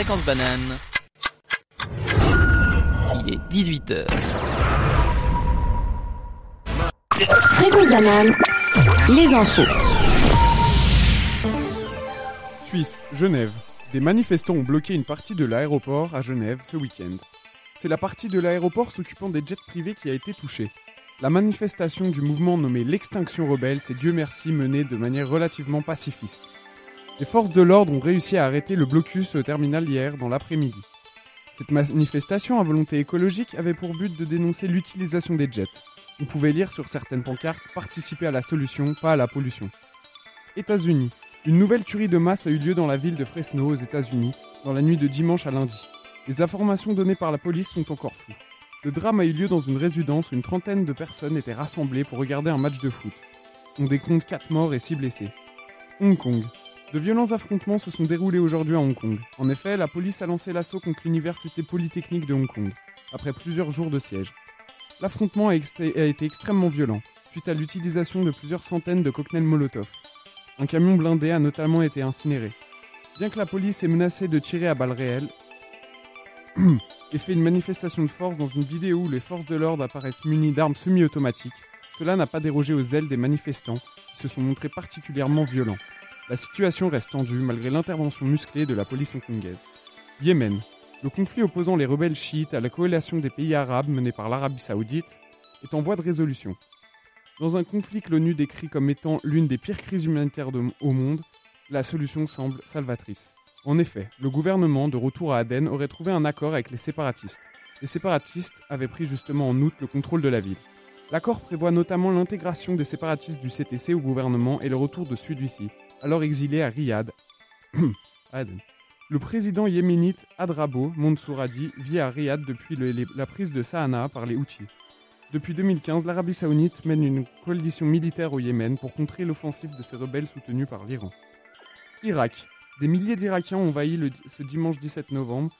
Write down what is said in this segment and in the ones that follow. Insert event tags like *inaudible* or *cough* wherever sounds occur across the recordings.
Fréquence banane. Il est 18h. Fréquence banane. Les infos. Suisse, Genève. Des manifestants ont bloqué une partie de l'aéroport à Genève ce week-end. C'est la partie de l'aéroport s'occupant des jets privés qui a été touchée. La manifestation du mouvement nommé l'Extinction Rebelle s'est Dieu merci menée de manière relativement pacifiste. Les forces de l'ordre ont réussi à arrêter le blocus au terminal hier dans l'après-midi. Cette manifestation à volonté écologique avait pour but de dénoncer l'utilisation des jets. On pouvait lire sur certaines pancartes participer à la solution, pas à la pollution. États-Unis. Une nouvelle tuerie de masse a eu lieu dans la ville de Fresno aux États-Unis, dans la nuit de dimanche à lundi. Les informations données par la police sont encore floues. Le drame a eu lieu dans une résidence où une trentaine de personnes étaient rassemblées pour regarder un match de foot. On décompte 4 morts et 6 blessés. Hong Kong. De violents affrontements se sont déroulés aujourd'hui à Hong Kong. En effet, la police a lancé l'assaut contre l'université polytechnique de Hong Kong, après plusieurs jours de siège. L'affrontement a, été extrêmement violent, suite à l'utilisation de plusieurs centaines de cocktails Molotov. Un camion blindé a notamment été incinéré. Bien que la police ait menacé de tirer à balles réelles, *clears throat* et fait une manifestation de force dans une vidéo où les forces de l'ordre apparaissent munies d'armes semi-automatiques, cela n'a pas dérogé aux ailes des manifestants qui se sont montrés particulièrement violents. La situation reste tendue malgré l'intervention musclée de la police hongkongaise. Yémen. Le conflit opposant les rebelles chiites à la coalition des pays arabes menée par l'Arabie saoudite est en voie de résolution. Dans un conflit que l'ONU décrit comme étant l'une des pires crises humanitaires au monde, la solution semble salvatrice. En effet, le gouvernement, de retour à Aden, aurait trouvé un accord avec les séparatistes. Les séparatistes avaient pris justement en août le contrôle de la ville. L'accord prévoit notamment l'intégration des séparatistes du CTC au gouvernement et le retour de celui-ci, alors exilé à *coughs* Riyad. Le président yéménite Adrabo Mansouradi vit à Riyad depuis la prise de Sahana par les Houthis. Depuis 2015, l'Arabie saoudite mène une coalition militaire au Yémen pour contrer l'offensive de ces rebelles soutenus par l'Iran. Irak. Des milliers d'Irakiens ont envahi ce dimanche 17 novembre,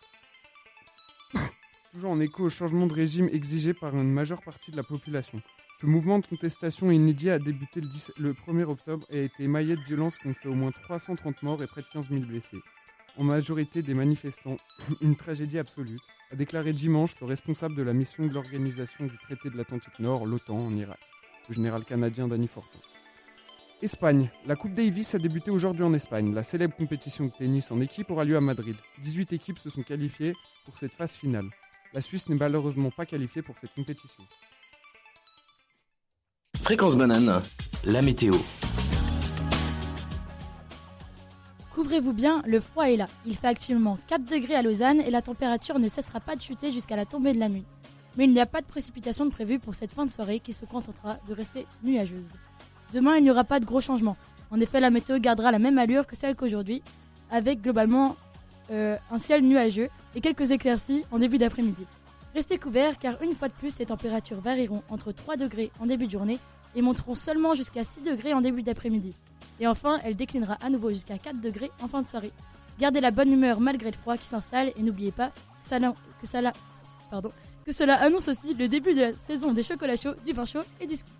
*coughs* toujours en écho au changement de régime exigé par une majeure partie de la population. Ce mouvement de contestation inédit a débuté le, 10, le 1er octobre et a été émaillé de violences qui ont fait au moins 330 morts et près de 15 000 blessés. En majorité des manifestants, *clears throat* une tragédie absolue, a déclaré dimanche le responsable de la mission de l'organisation du traité de l'Atlantique Nord, l'OTAN, en Irak, le général canadien Danny Fortin. Espagne. La Coupe Davis a débuté aujourd'hui en Espagne. La célèbre compétition de tennis en équipe aura lieu à Madrid. 18 équipes se sont qualifiées pour cette phase finale. La Suisse n'est malheureusement pas qualifiée pour cette compétition. Fréquence banane, la météo. Couvrez-vous bien, le froid est là. Il fait actuellement 4 degrés à Lausanne et la température ne cessera pas de chuter jusqu'à la tombée de la nuit. Mais il n'y a pas de précipitation de prévues pour cette fin de soirée qui se contentera de rester nuageuse. Demain, il n'y aura pas de gros changements. En effet, la météo gardera la même allure que celle qu'aujourd'hui, avec globalement euh, un ciel nuageux et quelques éclaircies en début d'après-midi. Restez couverts car une fois de plus, les températures varieront entre 3 degrés en début de journée et monteront seulement jusqu'à 6 degrés en début d'après-midi. Et enfin, elle déclinera à nouveau jusqu'à 4 degrés en fin de soirée. Gardez la bonne humeur malgré le froid qui s'installe et n'oubliez pas que, ça, que, ça, pardon, que cela annonce aussi le début de la saison des chocolats chauds, du vin chaud et du ski.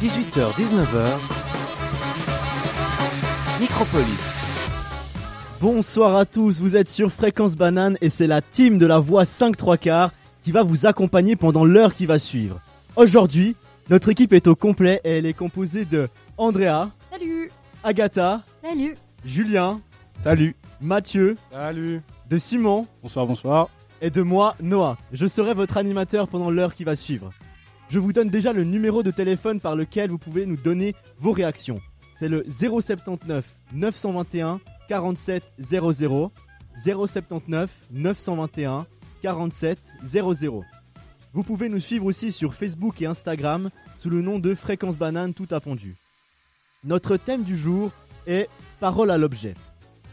18h-19h, Micropolis. Bonsoir à tous, vous êtes sur Fréquence Banane et c'est la team de la voix 5 3 quarts qui va vous accompagner pendant l'heure qui va suivre. Aujourd'hui, notre équipe est au complet et elle est composée de Andrea. Salut. Agatha. Salut. Julien. Salut. Mathieu. Salut. De Simon. Bonsoir, bonsoir. Et de moi, Noah. Je serai votre animateur pendant l'heure qui va suivre. Je vous donne déjà le numéro de téléphone par lequel vous pouvez nous donner vos réactions. C'est le 079 921 47 00 079 921 47 00. Vous pouvez nous suivre aussi sur Facebook et Instagram sous le nom de Fréquence Banane tout appendu. Notre thème du jour est Parole à l'objet.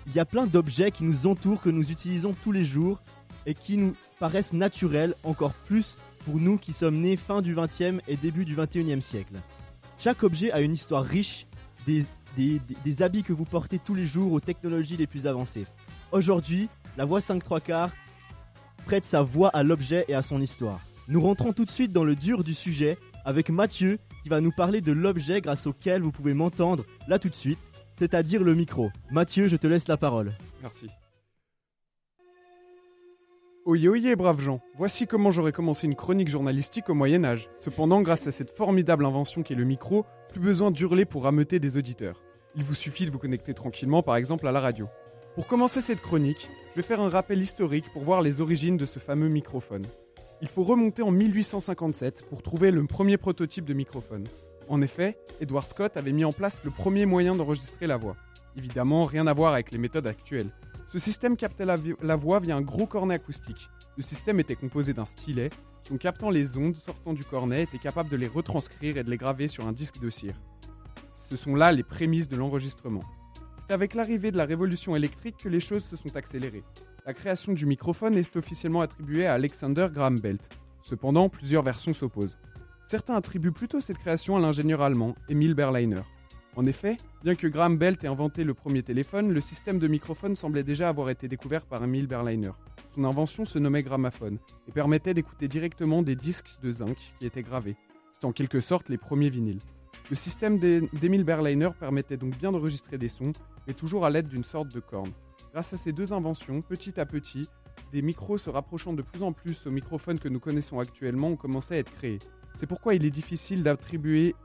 Il y a plein d'objets qui nous entourent, que nous utilisons tous les jours et qui nous paraissent naturels encore plus pour nous qui sommes nés fin du 20e et début du 21e siècle. Chaque objet a une histoire riche, des, des, des, habits que vous portez tous les jours aux technologies les plus avancées. Aujourd'hui, la voix 5 3 quarts prête sa voix à l'objet et à son histoire. Nous rentrons tout de suite dans le dur du sujet avec Mathieu qui va nous parler de l'objet grâce auquel vous pouvez m'entendre là tout de suite. c'est-à-dire le micro. Mathieu, je te laisse la parole. Merci. Oyez, oyez, braves gens, voici comment j'aurais commencé une chronique journalistique au Moyen Âge. Cependant, grâce à cette formidable invention qu'est le micro, plus besoin d'hurler pour rameuter des auditeurs. Il vous suffit de vous connecter tranquillement par exemple à la radio. Pour commencer cette chronique, je vais faire un rappel historique pour voir les origines de ce fameux microphone. Il faut remonter en 1857 pour trouver le premier prototype de microphone. En effet, Edward Scott avait mis en place le premier moyen d'enregistrer la voix. Évidemment, rien à voir avec les méthodes actuelles. Ce système captait la, voix via un gros cornet acoustique. Le système était composé d'un stylet en captant les ondes sortant du cornet, était capable de les retranscrire et de les graver sur un disque de cire. Ce sont là les prémices de l'enregistrement. C'est avec l'arrivée de la révolution électrique que les choses se sont accélérées. La création du microphone est officiellement attribuée à Alexander Graham Bell. Cependant, plusieurs versions s'opposent. Certains attribuent plutôt cette création à l'ingénieur allemand Emil Berliner. En effet, bien que Graham Bell ait inventé le premier téléphone, le système de microphone semblait déjà avoir été découvert par Emil Berliner. Son invention se nommait gramophone et permettait d'écouter directement des disques de zinc qui étaient gravés. C'est en quelque sorte les premiers vinyles. Le système d'E- d'Emil Berliner permettait donc bien d'enregistrer des sons, mais toujours à l'aide d'une sorte de corne. Grâce à ces deux inventions, petit à petit, des micros se rapprochant de plus en plus aux microphones que nous connaissons actuellement ont commencé à être créés. C'est pourquoi il est difficile d'attribuer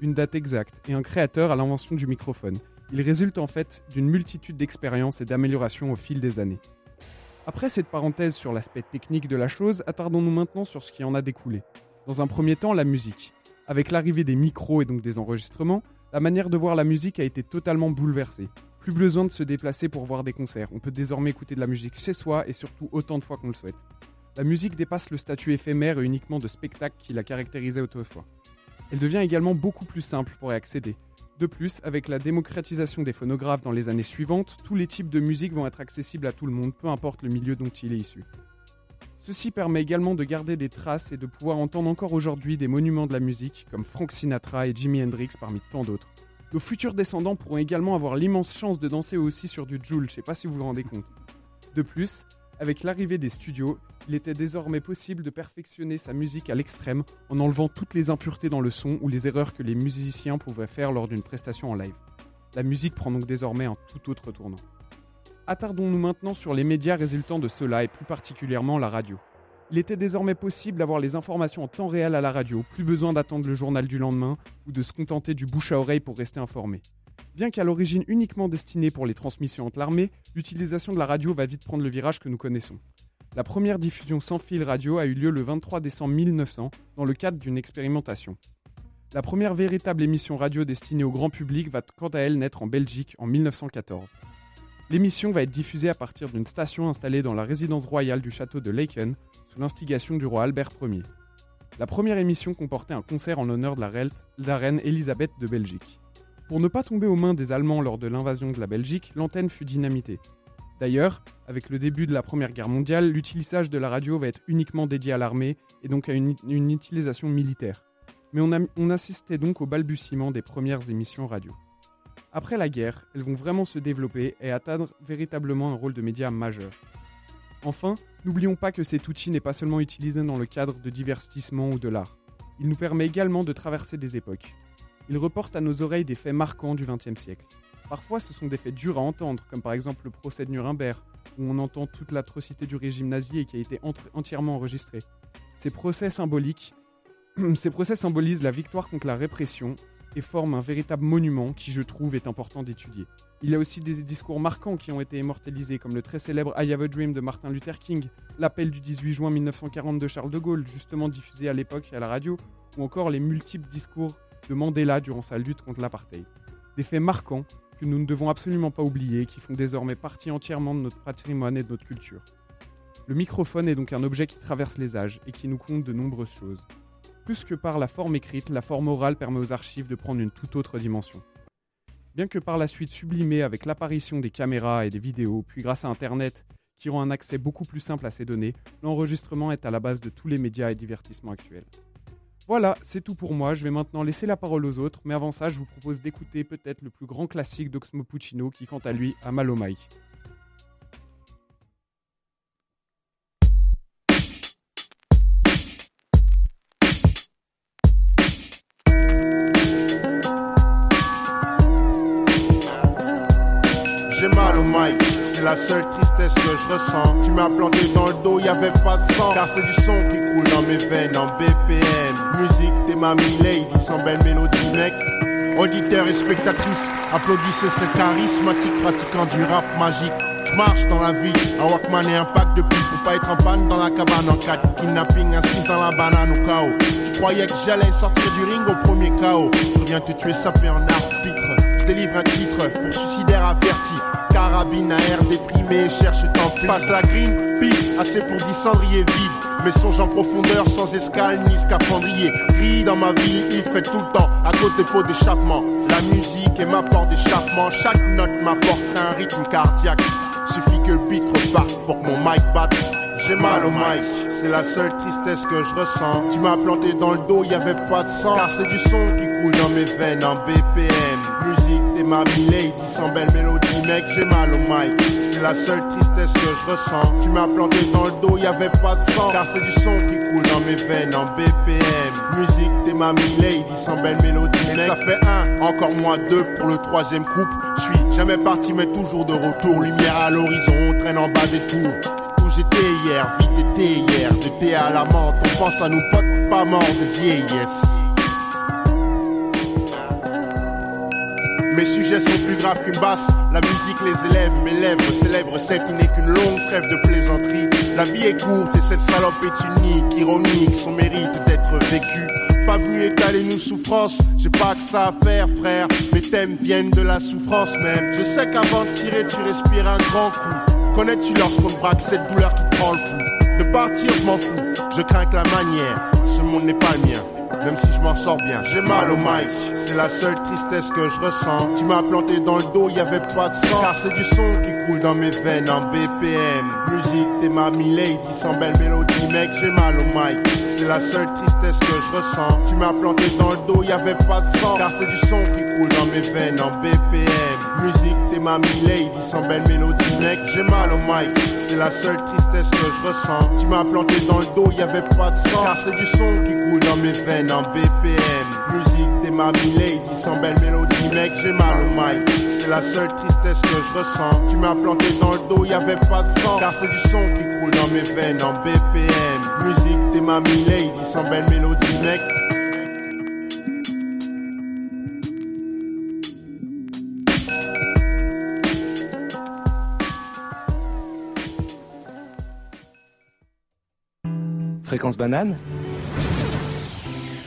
une date exacte et un créateur à l'invention du microphone. Il résulte en fait d'une multitude d'expériences et d'améliorations au fil des années. Après cette parenthèse sur l'aspect technique de la chose, attardons-nous maintenant sur ce qui en a découlé. Dans un premier temps, la musique. Avec l'arrivée des micros et donc des enregistrements, la manière de voir la musique a été totalement bouleversée. Plus besoin de se déplacer pour voir des concerts, on peut désormais écouter de la musique chez soi et surtout autant de fois qu'on le souhaite. La musique dépasse le statut éphémère et uniquement de spectacle qui la caractérisait autrefois. Elle devient également beaucoup plus simple pour y accéder. De plus, avec la démocratisation des phonographes dans les années suivantes, tous les types de musique vont être accessibles à tout le monde, peu importe le milieu dont il est issu. Ceci permet également de garder des traces et de pouvoir entendre encore aujourd'hui des monuments de la musique comme Frank Sinatra et Jimi Hendrix parmi tant d'autres. Nos futurs descendants pourront également avoir l'immense chance de danser aussi sur du Joule, je sais pas si vous vous rendez compte. De plus, avec l'arrivée des studios, il était désormais possible de perfectionner sa musique à l'extrême en enlevant toutes les impuretés dans le son ou les erreurs que les musiciens pouvaient faire lors d'une prestation en live. La musique prend donc désormais un tout autre tournant. Attardons-nous maintenant sur les médias résultant de cela et plus particulièrement la radio. Il était désormais possible d'avoir les informations en temps réel à la radio, plus besoin d'attendre le journal du lendemain ou de se contenter du bouche à oreille pour rester informé. Bien qu'à l'origine uniquement destinée pour les transmissions entre l'armée, l'utilisation de la radio va vite prendre le virage que nous connaissons. La première diffusion sans fil radio a eu lieu le 23 décembre 1900 dans le cadre d'une expérimentation. La première véritable émission radio destinée au grand public va quant à elle naître en Belgique en 1914. L'émission va être diffusée à partir d'une station installée dans la résidence royale du château de Laeken sous l'instigation du roi Albert Ier. La première émission comportait un concert en l'honneur de la reine- la Elisabeth de Belgique. Pour ne pas tomber aux mains des Allemands lors de l'invasion de la Belgique, l'antenne fut dynamitée. D'ailleurs, avec le début de la Première Guerre mondiale, l'utilisation de la radio va être uniquement dédié à l'armée et donc à une, utilisation militaire. Mais on assistait donc au balbutiement des premières émissions radio. Après la guerre, elles vont vraiment se développer et atteindre véritablement un rôle de média majeur. Enfin, n'oublions pas que cet outil n'est pas seulement utilisé dans le cadre de divertissement ou de l'art. Il nous permet également de traverser des époques. Il reporte à nos oreilles des faits marquants du XXe siècle. Parfois, ce sont des faits durs à entendre, comme par exemple le procès de Nuremberg, où on entend toute l'atrocité du régime nazi et qui a été entièrement enregistré. Ces procès symboliques, *clears throat* ces procès symbolisent la victoire contre la répression et forment un véritable monument qui, je trouve, est important d'étudier. Il y a aussi des discours marquants qui ont été immortalisés, comme le très célèbre I Have a Dream de Martin Luther King, l'appel du 18 juin 1940 de Charles de Gaulle, justement diffusé à l'époque à la radio, ou encore les multiples discours de Mandela durant sa lutte contre l'apartheid. Des faits marquants que nous ne devons absolument pas oublier et qui font désormais partie entièrement de notre patrimoine et de notre culture. Le microphone est donc un objet qui traverse les âges et qui nous compte de nombreuses choses. Plus que par la forme écrite, la forme orale permet aux archives de prendre une toute autre dimension. Bien que par la suite sublimée avec l'apparition des caméras et des vidéos, puis grâce à Internet qui rend un accès beaucoup plus simple à ces données, l'enregistrement est à la base de tous les médias et divertissements actuels. Voilà, c'est tout pour moi. Je vais maintenant laisser la parole aux autres, mais avant ça, je vous propose d'écouter peut-être le plus grand classique d'Oxmo Puccino qui, quant à lui, a mal au mic. La seule tristesse que je ressens. Tu m'as planté dans le dos, y avait pas de sang, car c'est du son qui coule dans mes veines en BPM. Musique des mamies lady, sans belle mélodie, mec. Auditeurs et spectatrices, applaudissez ce charismatique pratiquant du rap magique. Je marche dans la vie, un Walkman et un pack de pipes pour pas être en panne dans la cabane en 4 Kidnapping, 6 dans la banane au chaos. Tu croyais que j'allais sortir du ring au premier chaos. Je reviens te tuer sapé en arbitre. Délivre un titre pour suicidaire averti. Carabine à air déprimé, cherche tant pis. Passe la green, peace, assez pour 10 cendriers vides. Mes songes en profondeur sans escale ni scaphandrier. Gris dans ma vie, il fait tout le temps à cause des pots d'échappement. La musique est ma porte d'échappement. Chaque note m'apporte un rythme cardiaque. Suffit que le beat reparte pour que mon mic batte. J'ai mal au mic, c'est la seule tristesse que je ressens. Tu m'as planté dans le dos, y avait pas de sang. Car c'est du son qui coule dans mes veines en BPM. Ma lady, sans belle mélodie, mec, j'ai mal au mic. C'est la seule tristesse que je ressens. Tu m'as planté dans le dos, y avait pas de sang. Car c'est du son qui coule dans mes veines en BPM. Musique, t'es ma lady, sans belle mélodie, mec. ça fait un, encore moins deux pour le troisième couple. Je suis jamais parti, mais toujours de retour. Lumière à l'horizon, on traîne en bas des tours où j'étais hier, vite été hier, de thé à la menthe, on pense à nos potes pas morts de vieillesse. Mes sujets sont plus graves qu'une basse, la musique les élève, mes lèvres célèbrent qui n'est qu'une longue trêve de plaisanterie. La vie est courte et cette salope est unique, ironique, son mérite d'être vécu. Pas venu étaler nos souffrances, j'ai pas que ça à faire frère, mes thèmes viennent de la souffrance même. Je sais qu'avant de tirer tu respires un grand coup. Connais-tu lorsqu'on braque cette douleur qui te prend le coup De partir, je m'en fous, je crains que la manière, ce monde n'est pas le mien. Même si je m'en sors bien, j'ai mal au mic, c'est la seule tristesse que je ressens. Tu m'as planté dans le dos, y avait pas de sang, car c'est du son qui coule dans mes veines en BPM. Musique, t'es ma lady, sans belle mélodie, mec, j'ai mal au mic. C'est la seule tristesse que je ressens. Tu m'as planté dans le dos, y avait pas de sang, car c'est du son qui coule dans mes veines en BPM. Musique, t'es ma lady, sans belle mélodie, mec, j'ai mal au mic. C'est la seule tristesse que je ressens. Tu m'as planté dans le dos, y avait pas de sang, car c'est du son qui coule dans mes veines en BPM. Musique, t'es ma lady, sans belle mélodie, mec, j'ai mal au mic. C'est la seule tristesse que je ressens. Tu m'as planté dans le dos, y avait pas de sang, car c'est du son qui coule dans mes veines en BPM. Musique, t'es ma lady, sans belle mélodie, mec. Banane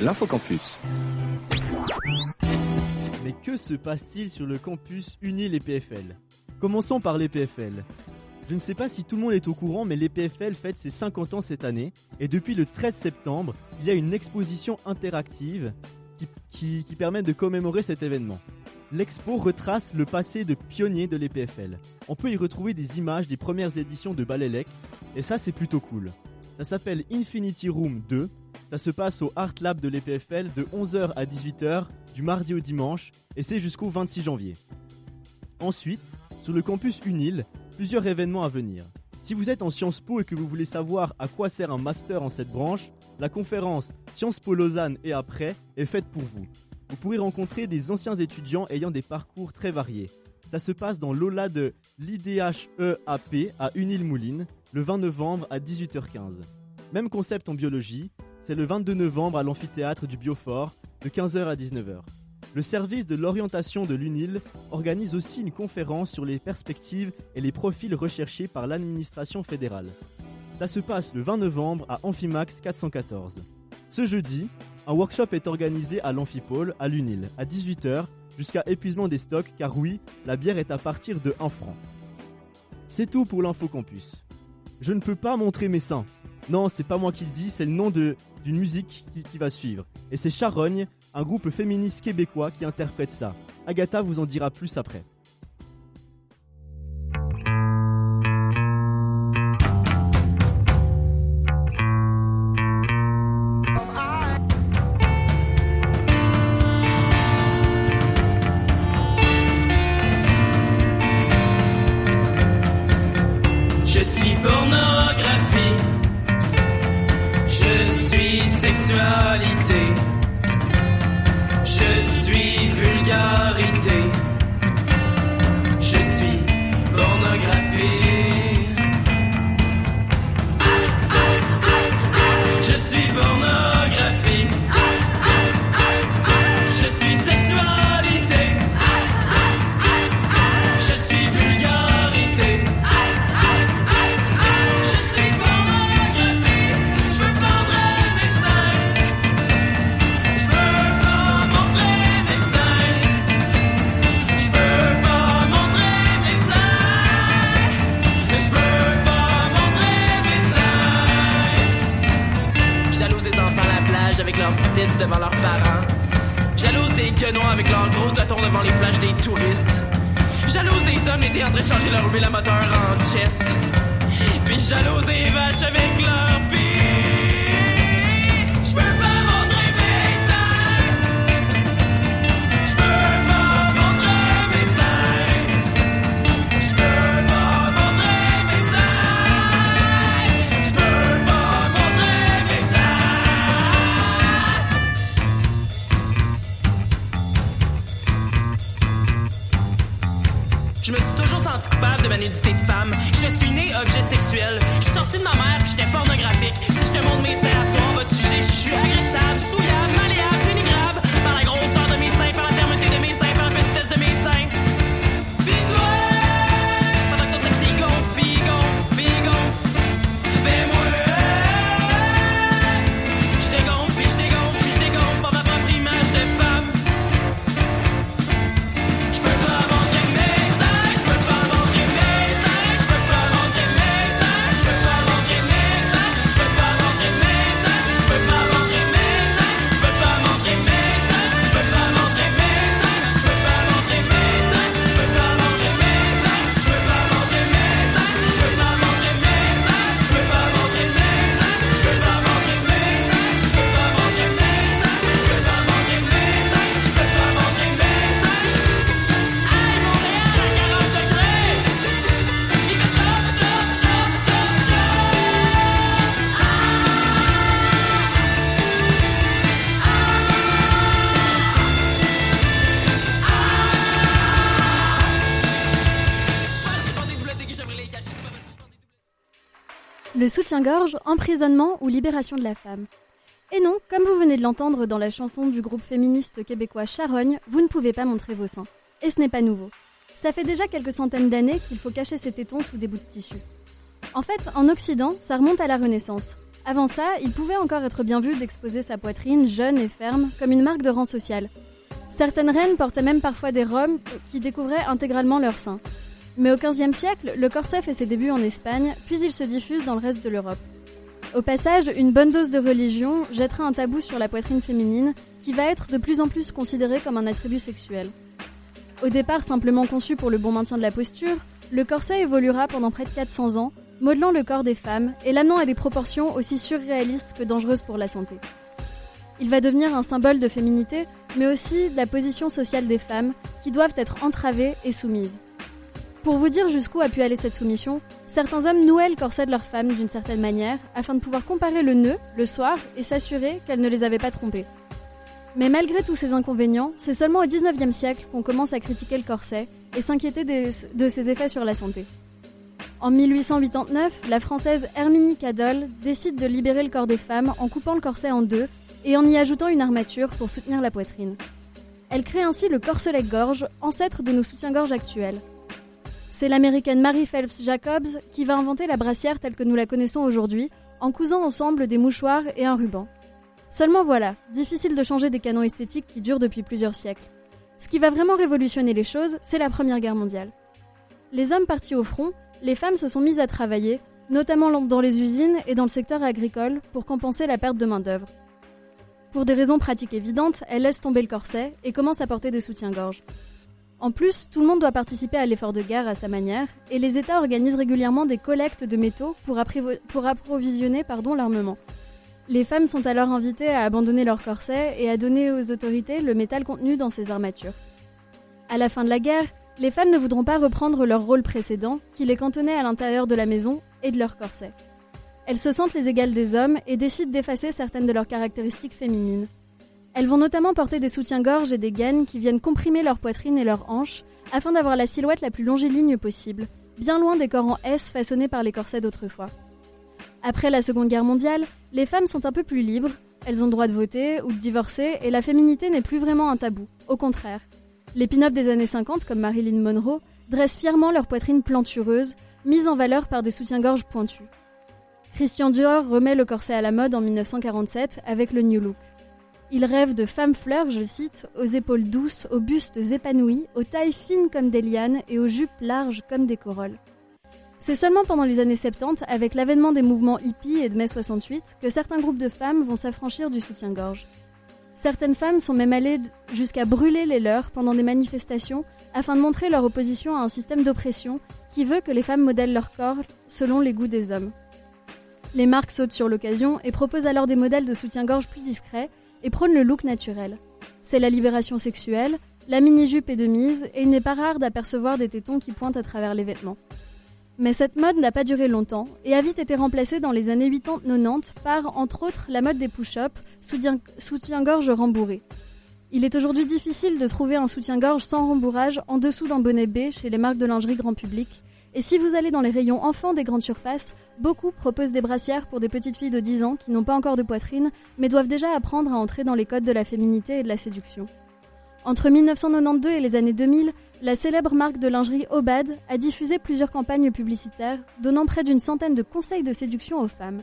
L'infocampus. Mais que se passe-t-il sur le campus Unil et PFL Commençons par les PFL. Je ne sais pas si tout le monde est au courant, mais les PFL fête ses 50 ans cette année. Et depuis le 13 septembre, il y a une exposition interactive qui, qui- qui permet de commémorer cet événement. L'expo retrace le passé de pionniers de l'EPFL. On peut y retrouver des images des premières éditions de Balélec, et ça c'est plutôt cool. Ça s'appelle Infinity Room 2, ça se passe au Art Lab de l'EPFL de 11h à 18h, du mardi au dimanche, et c'est jusqu'au 26 janvier. Ensuite, sur le campus Unil, plusieurs événements à venir. Si vous êtes en Sciences Po et que vous voulez savoir à quoi sert un master en cette branche, la conférence Sciences Po Lausanne et après est faite pour vous. Vous pourrez rencontrer des anciens étudiants ayant des parcours très variés. Ça se passe dans l'aula de l'IDHEAP à Unil-Mouline, le 20 novembre à 18h15. Même concept en biologie, c'est le 22 novembre à l'amphithéâtre du Biofort, de 15h à 19h. Le service de l'orientation de l'UNIL organise aussi une conférence sur les perspectives et les profils recherchés par l'administration fédérale. Ça se passe le 20 novembre à Amphimax 414. Ce jeudi, un workshop est organisé à l'Amphipôle, à l'UNIL, à 18h, jusqu'à épuisement des stocks, car oui, la bière est à partir de 1 franc. C'est tout pour l'Infocampus. Je ne peux pas montrer mes seins. Non, c'est pas moi qui le dis, c'est le nom d'une musique qui, qui va suivre. Et c'est Charogne, un groupe féministe québécois qui interprète ça. Agatha vous en dira plus après. leurs petites têtes devant leurs parents. Jalouse des guenons avec leurs gros totons devant les flashs des touristes. Jalouse des hommes étaient en train de changer leur huile à moteur en chest. Puis jalouse des vaches avec leur pire. Coupable de ma nudité de femme. Je suis né objet sexuel. Je suis sorti de ma mère puis j'étais pornographique. Si je te montre mes soir, vas-tu? Je suis agressable, souillable, malléable, Le soutien-gorge, emprisonnement ou libération de la femme. Et non, comme vous venez de l'entendre dans la chanson du groupe féministe québécois Charogne, vous ne pouvez pas montrer vos seins. Et ce n'est pas nouveau. Ça fait déjà quelques centaines d'années qu'il faut cacher ses tétons sous des bouts de tissu. En fait, en Occident, ça remonte à la Renaissance. Avant ça, il pouvait encore être bien vu d'exposer sa poitrine jeune et ferme comme une marque de rang social. Certaines reines portaient même parfois des robes qui découvraient intégralement leurs seins. Mais au XVe siècle, le corset fait ses débuts en Espagne, puis il se diffuse dans le reste de l'Europe. Au passage, une bonne dose de religion jettera un tabou sur la poitrine féminine qui va être de plus en plus considérée comme un attribut sexuel. Au départ simplement conçu pour le bon maintien de la posture, le corset évoluera pendant près de 400 ans, modelant le corps des femmes et l'amenant à des proportions aussi surréalistes que dangereuses pour la santé. Il va devenir un symbole de féminité, mais aussi de la position sociale des femmes, qui doivent être entravées et soumises. Pour vous dire jusqu'où a pu aller cette soumission, certains hommes nouaient le corset de leur femme d'une certaine manière, afin de pouvoir comparer le nœud, le soir, et s'assurer qu'elle ne les avait pas trompés. Mais malgré tous ces inconvénients, c'est seulement au XIXe siècle qu'on commence à critiquer le corset et s'inquiéter de ses effets sur la santé. En 1889, la française Herminie Cadol décide de libérer le corps des femmes en coupant le corset en deux et en y ajoutant une armature pour soutenir la poitrine. Elle crée ainsi le corselet-gorge, ancêtre de nos soutiens-gorge actuels. C'est l'américaine Mary Phelps Jacobs qui va inventer la brassière telle que nous la connaissons aujourd'hui, en cousant ensemble des mouchoirs et un ruban. Seulement voilà, difficile de changer des canons esthétiques qui durent depuis plusieurs siècles. Ce qui va vraiment révolutionner les choses, c'est la Première Guerre mondiale. Les hommes partis au front, les femmes se sont mises à travailler, notamment dans les usines et dans le secteur agricole, pour compenser la perte de main-d'œuvre. Pour des raisons pratiques évidentes, elles laissent tomber le corset et commencent à porter des soutiens-gorge. En plus, tout le monde doit participer à l'effort de guerre à sa manière, et les États organisent régulièrement des collectes de métaux pour, approvisionner l'armement. Les femmes sont alors invitées à abandonner leur corset et à donner aux autorités le métal contenu dans ces armatures. À la fin de la guerre, les femmes ne voudront pas reprendre leur rôle précédent, qui les cantonnait à l'intérieur de la maison et de leur corset. Elles se sentent les égales des hommes et décident d'effacer certaines de leurs caractéristiques féminines. Elles vont notamment porter des soutiens-gorge et des gaines qui viennent comprimer leur poitrine et leurs hanches afin d'avoir la silhouette la plus longiligne possible, bien loin des corps en S façonnés par les corsets d'autrefois. Après la Seconde Guerre mondiale, les femmes sont un peu plus libres, elles ont le droit de voter ou de divorcer et la féminité n'est plus vraiment un tabou, au contraire. Les pin-up des années 50, comme Marilyn Monroe, dressent fièrement leur poitrine plantureuse, mise en valeur par des soutiens-gorge pointus. Christian Dior remet le corset à la mode en 1947 avec le New Look. Il rêve de femmes fleurs, je cite, aux épaules douces, aux bustes épanouis, aux tailles fines comme des lianes et aux jupes larges comme des corolles. C'est seulement pendant les années 70, avec l'avènement des mouvements hippies et de mai 68, que certains groupes de femmes vont s'affranchir du soutien-gorge. Certaines femmes sont même allées jusqu'à brûler les leurs pendant des manifestations afin de montrer leur opposition à un système d'oppression qui veut que les femmes modèlent leur corps selon les goûts des hommes. Les marques sautent sur l'occasion et proposent alors des modèles de soutien-gorge plus discrets et prônent le look naturel. C'est la libération sexuelle, la mini-jupe est de mise et il n'est pas rare d'apercevoir des tétons qui pointent à travers les vêtements. Mais cette mode n'a pas duré longtemps et a vite été remplacée dans les années 80-90 par, entre autres, la mode des push-ups, soutien- soutien-gorge rembourré. Il est aujourd'hui difficile de trouver un soutien-gorge sans rembourrage en dessous d'un bonnet B chez les marques de lingerie grand public. Et si vous allez dans les rayons enfants des grandes surfaces, beaucoup proposent des brassières pour des petites filles de 10 ans qui n'ont pas encore de poitrine, mais doivent déjà apprendre à entrer dans les codes de la féminité et de la séduction. Entre 1992 et les années 2000, la célèbre marque de lingerie Obad a diffusé plusieurs campagnes publicitaires, donnant près d'une centaine de conseils de séduction aux femmes.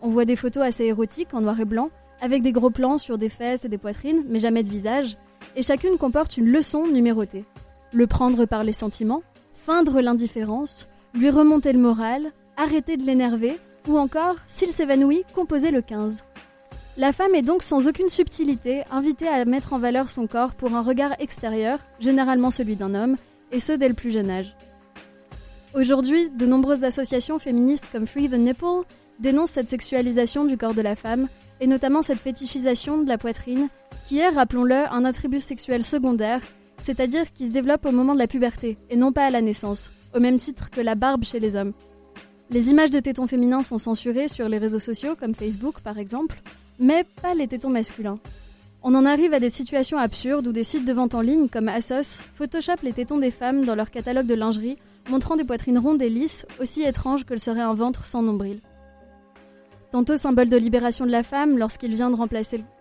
On voit des photos assez érotiques en noir et blanc, avec des gros plans sur des fesses et des poitrines, mais jamais de visage, et chacune comporte une leçon numérotée. Le prendre par les sentiments, feindre l'indifférence, lui remonter le moral, arrêter de l'énerver, ou encore, s'il s'évanouit, composer le 15. La femme est donc sans aucune subtilité invitée à mettre en valeur son corps pour un regard extérieur, généralement celui d'un homme, et ce dès le plus jeune âge. Aujourd'hui, de nombreuses associations féministes comme Free the Nipple dénoncent cette sexualisation du corps de la femme, et notamment cette fétichisation de la poitrine, qui est, rappelons-le, un attribut sexuel secondaire, c'est-à-dire qui se développe au moment de la puberté, et non pas à la naissance, au même titre que la barbe chez les hommes. Les images de tétons féminins sont censurées sur les réseaux sociaux, comme Facebook par exemple, mais pas les tétons masculins. On en arrive à des situations absurdes où des sites de vente en ligne comme Asos photoshopent les tétons des femmes dans leur catalogue de lingerie, montrant des poitrines rondes et lisses, aussi étranges que le serait un ventre sans nombril. Tantôt symbole de libération de la femme lorsqu'il vient,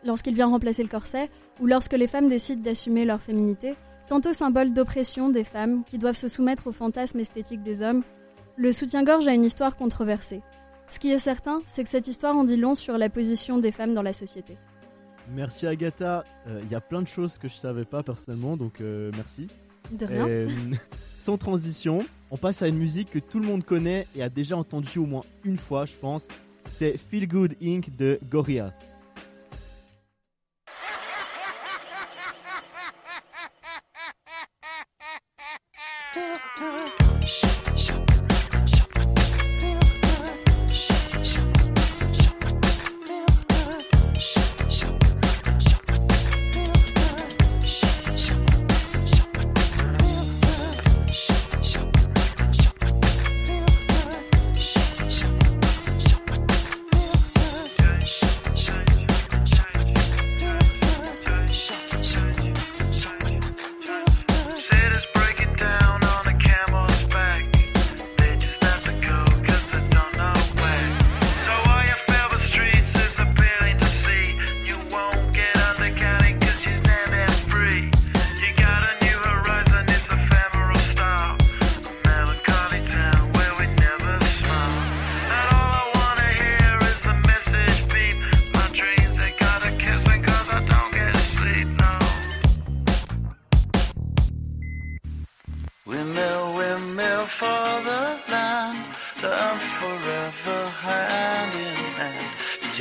lorsqu'il vient remplacer le corset, ou lorsque les femmes décident d'assumer leur féminité, tantôt symbole d'oppression des femmes qui doivent se soumettre aux fantasmes esthétiques des hommes, le soutien-gorge a une histoire controversée. Ce qui est certain, c'est que cette histoire en dit long sur la position des femmes dans la société. Merci Agatha. Il y a plein de choses que je savais pas personnellement, donc euh, merci. De rien. Euh, *laughs* sans transition, on passe à une musique que tout le monde connaît et a déjà entendu au moins une fois, je pense. C'est Feel Good Inc. de Gorilla.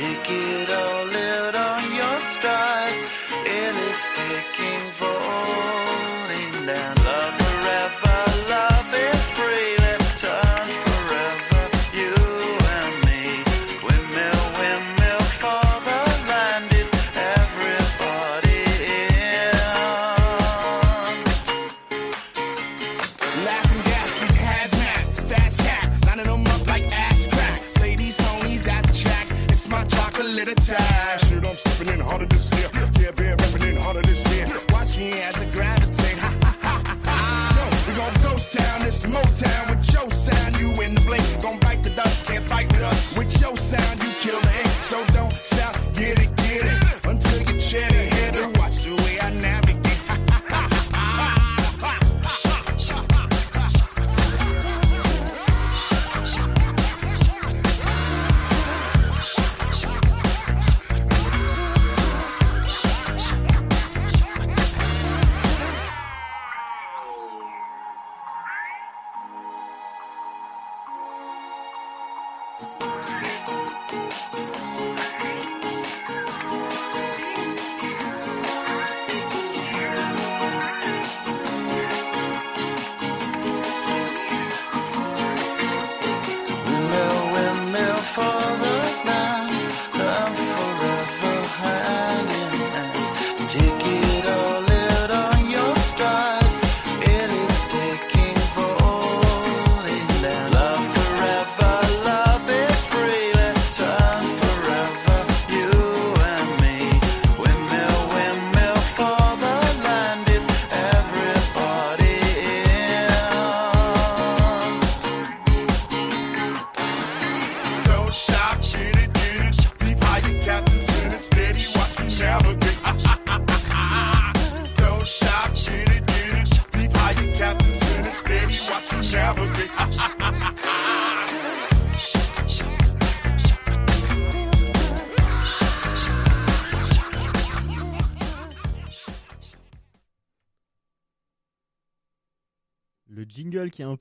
Take it all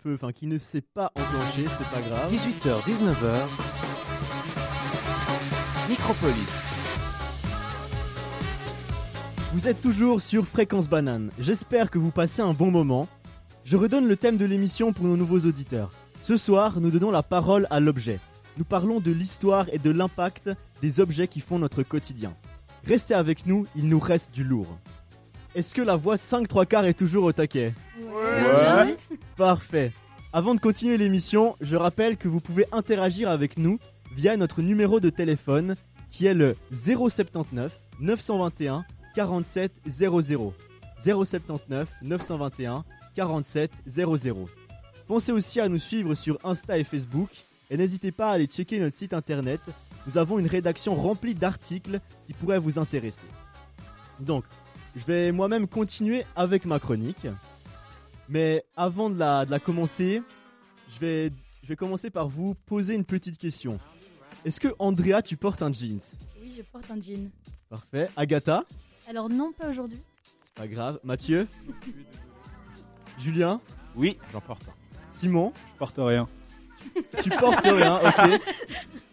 peu, enfin qui ne s'est pas enclenché, c'est pas grave. 18h, 19h. Micropolis. Vous êtes toujours sur Fréquence Banane. J'espère que vous passez un bon moment. Je redonne le thème de l'émission pour nos nouveaux auditeurs. Ce soir, nous donnons la parole à l'objet. Nous parlons de l'histoire et de l'impact des objets qui font notre quotidien. Restez avec nous, il nous reste du lourd. Est-ce que la voix 5 3 quarts est toujours au taquet Ouais. Parfait. Avant de continuer l'émission, je rappelle que vous pouvez interagir avec nous via notre numéro de téléphone qui est le 079 921 47 00. 079 921 47 00. Pensez aussi à nous suivre sur Insta et Facebook et n'hésitez pas à aller checker notre site internet. Nous avons une rédaction remplie d'articles qui pourraient vous intéresser. Donc, je vais moi-même continuer avec ma chronique. Mais avant de la, de la commencer, je vais, je vais commencer par vous poser une petite question. Est-ce que Andrea, tu portes un jeans? Oui, je porte un jean. Parfait. Agatha? Alors non, pas aujourd'hui. Pas grave. Mathieu? Julien? Oui, j'en porte un. Simon? Je porte rien. Tu portes rien, ok.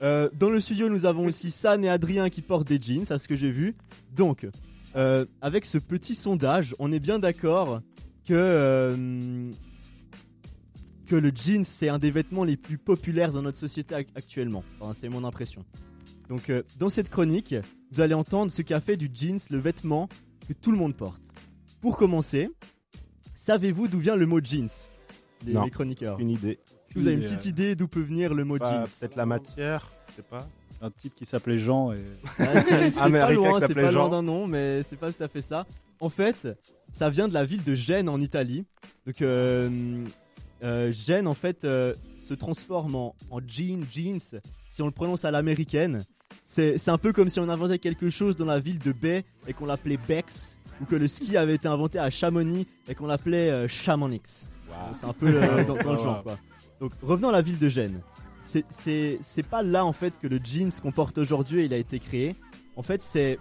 Euh, dans le studio, nous avons aussi San et Adrien qui portent des jeans, à ce que j'ai vu. Donc, euh, avec ce petit sondage, on est bien d'accord que, euh, que le jeans, c'est un des vêtements les plus populaires dans notre société ac- actuellement. Enfin, c'est mon impression. Donc, euh, dans cette chronique, vous allez entendre ce qu'a fait du jeans le vêtement que tout le monde porte. Pour commencer, savez-vous d'où vient le mot jeans les, Non. les chroniqueurs? Une idée. Est-ce que vous avez une petite idée d'où peut venir le mot Bah, jeans? Peut-être la matière, je sais pas. Un type qui s'appelait Jean et. *laughs* Ah, c'est pas Américain loin, qui c'est pas loin d'un nom, mais c'est pas tout à fait ça. En fait, ça vient de la ville de Gênes en Italie. Donc, euh, euh, Gênes, en fait, euh, se transforme en, en jean, jeans, si on le prononce à l'américaine. C'est c'est un peu comme si on inventait quelque chose dans la ville de Bay et qu'on l'appelait Bex, ou que le ski avait été inventé à Chamonix et qu'on l'appelait euh, Chamonix. C'est un peu euh, dans, dans le *laughs* genre, quoi. Donc, revenons à la ville de Gênes. C'est- pas là, en fait, que le jeans qu'on porte aujourd'hui, il a été créé. En fait, c'est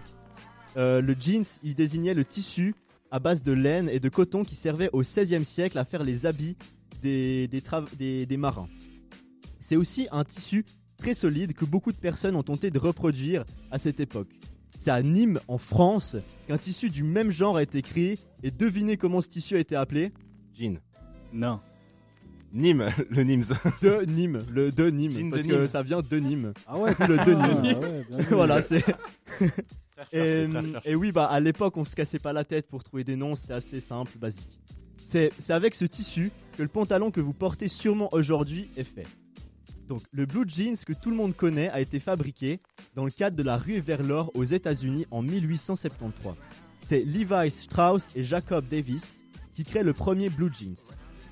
euh, le jeans, il désignait le tissu à base de laine et de coton qui servait au XVIe siècle à faire les habits des, des, trav- des- des marins. C'est aussi un tissu très solide que beaucoup de personnes ont tenté de reproduire à cette époque. C'est à Nîmes, en France, qu'un tissu du même genre a été créé et devinez comment ce tissu a été appelé? Jean. Non. Nîmes, *laughs* le Nims. De Nîmes, le de Nîmes, Jean de parce que Nîmes. ça vient de Nîmes. Ah ouais, le de Nîmes. Ah ouais, bien *laughs* vu. voilà, c'est. Et oui, bah à l'époque, on se cassait pas la tête pour trouver des noms, c'était assez simple, basique. C'est c'est avec ce tissu que le pantalon que vous portez sûrement aujourd'hui est fait. Donc, le blue jeans que tout le monde connaît a été fabriqué dans le cadre de la rue vers l'or aux États-Unis en 1873. C'est Levi Strauss et Jacob Davis qui créent le premier blue jeans.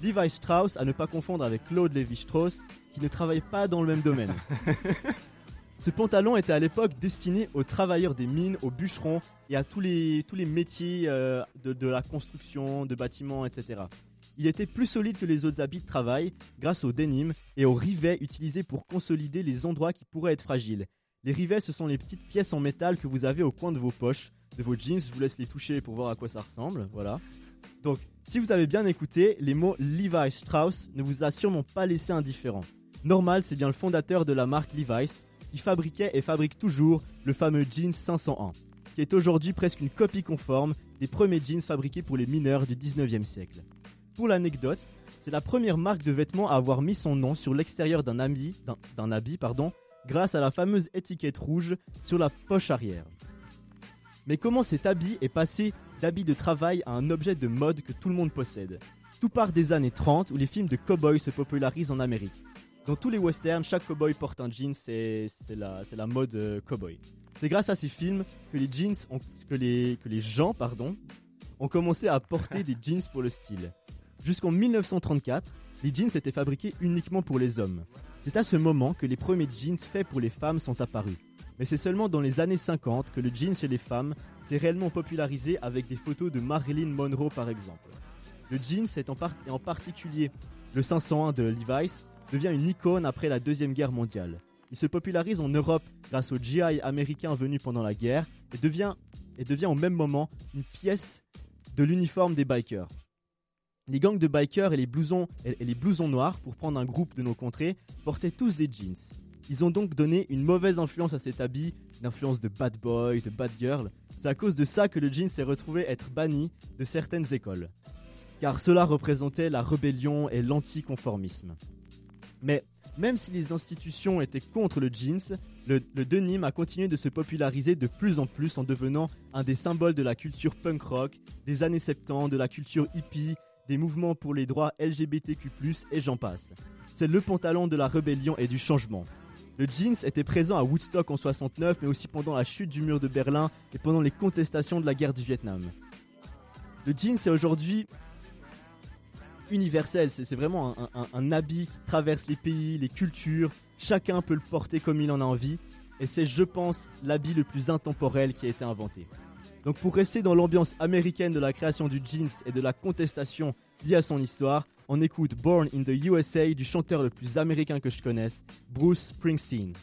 Levi Strauss, à ne pas confondre avec Claude Lévi-Strauss, qui ne travaille pas dans le même domaine. *laughs* Ce pantalon était à l'époque destiné aux travailleurs des mines, aux bûcherons et à tous les, tous les métiers euh, de, de la construction, de bâtiments, etc. Il était plus solide que les autres habits de travail grâce au denim et aux rivets utilisés pour consolider les endroits qui pourraient être fragiles. Les rivets, ce sont les petites pièces en métal que vous avez au coin de vos poches, de vos jeans. Je vous laisse les toucher pour voir à quoi ça ressemble. Voilà. Donc, si vous avez bien écouté, les mots Levi Strauss ne vous a sûrement pas laissé indifférent. Normal, c'est bien le fondateur de la marque Levi's qui fabriquait et fabrique toujours le fameux jeans 501, qui est aujourd'hui presque une copie conforme des premiers jeans fabriqués pour les mineurs du 19e siècle. Pour l'anecdote, c'est la première marque de vêtements à avoir mis son nom sur l'extérieur d'un habit, d'un- habit pardon, grâce à la fameuse étiquette rouge sur la poche arrière. Mais comment cet habit est passé d'habit de travail à un objet de mode que tout le monde possède? Tout part des années 30 où les films de cowboys se popularisent en Amérique. Dans tous les westerns, chaque cowboy porte un jean, c'est la, mode euh, cowboy. C'est grâce à ces films que les jeans ont, que les, que les gens pardon, ont commencé à porter *laughs* des jeans pour le style. Jusqu'en 1934, les jeans étaient fabriqués uniquement pour les hommes. C'est à ce moment que les premiers jeans faits pour les femmes sont apparus. Mais c'est seulement dans les années 50 que le jean chez les femmes s'est réellement popularisé avec des photos de Marilyn Monroe par exemple. Le jeans est en, et en particulier le 501 de Levi's, devient une icône après la Deuxième Guerre mondiale. Il se popularise en Europe grâce aux GI américains venus pendant la guerre et devient, et devient au même moment une pièce de l'uniforme des bikers. Les gangs de bikers et les, blousons, et les blousons noirs, pour prendre un groupe de nos contrées, portaient tous des jeans. Ils ont donc donné une mauvaise influence à cet habit, une influence de bad boy, de bad girl. C'est à cause de ça que le jean s'est retrouvé être banni de certaines écoles. Car cela représentait la rébellion et l'anticonformisme. Mais même si les institutions étaient contre le jeans, le denim a continué de se populariser de plus en plus en devenant un des symboles de la culture punk rock, des années 70, de la culture hippie, des mouvements pour les droits LGBTQ+, et j'en passe. C'est le pantalon de la rébellion et du changement. Le jeans était présent à Woodstock en 69, mais aussi pendant la chute du mur de Berlin et pendant les contestations de la guerre du Vietnam. Le jeans est aujourd'hui universel, c'est vraiment un, un- un habit qui traverse les pays, les cultures, chacun peut le porter comme il en a envie, et c'est, je pense, l'habit le plus intemporel qui a été inventé. Donc pour rester dans l'ambiance américaine de la création du jeans et de la contestation liée à son histoire, on écoute Born in the USA du chanteur le plus américain que je connaisse, Bruce Springsteen.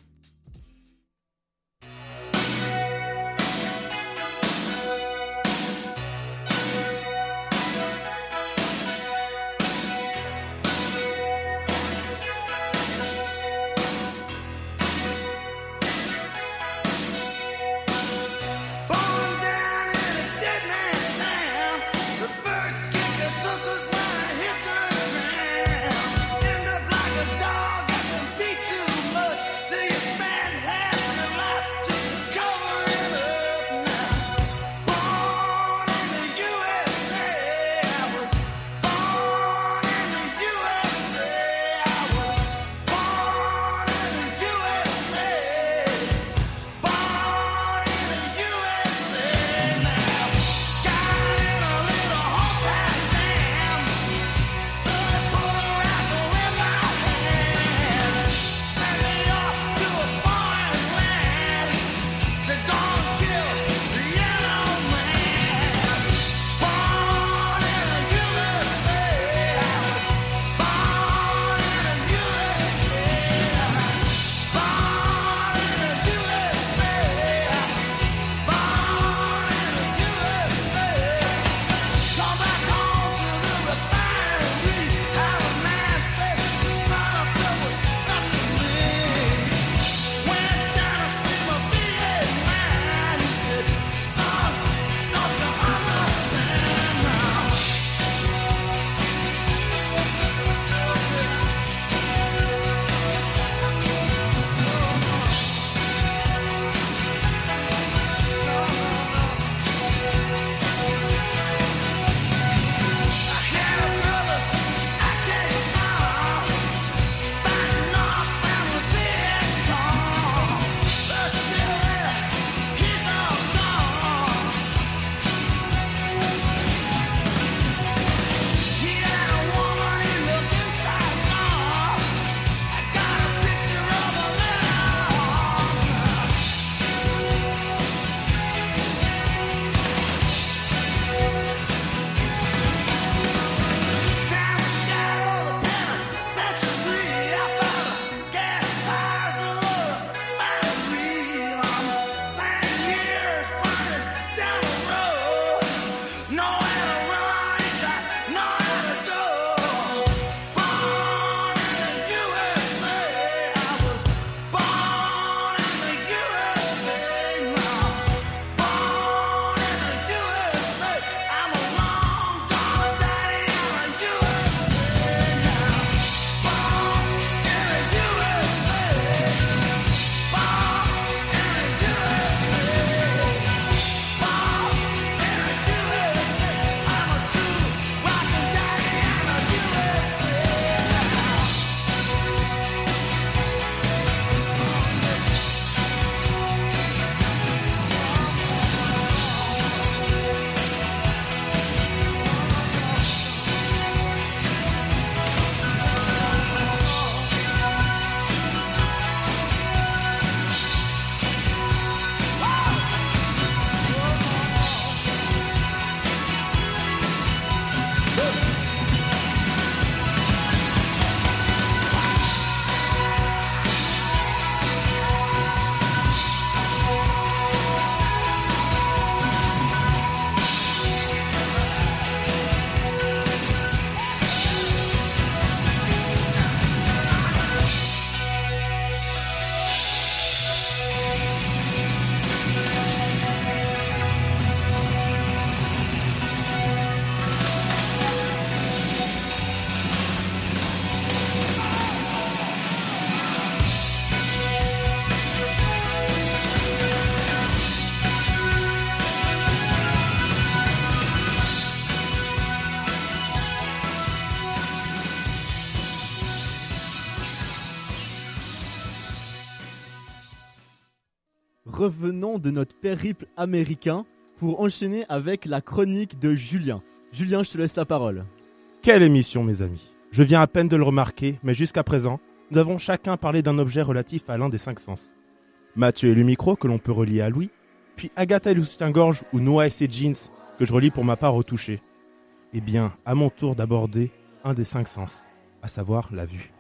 Revenons de notre périple américain pour enchaîner avec la chronique de Julien. Julien, je te laisse la parole. Quelle émission, mes amis Je viens à peine de le remarquer, mais jusqu'à présent, nous avons chacun parlé d'un objet relatif à l'un des cinq sens. Mathieu et le micro, que l'on peut relier à Louis, puis Agatha et le soutien-gorge ou Noah et ses jeans, que je relie pour ma part au toucher. Eh bien, à mon tour d'aborder un des cinq sens, à savoir la vue.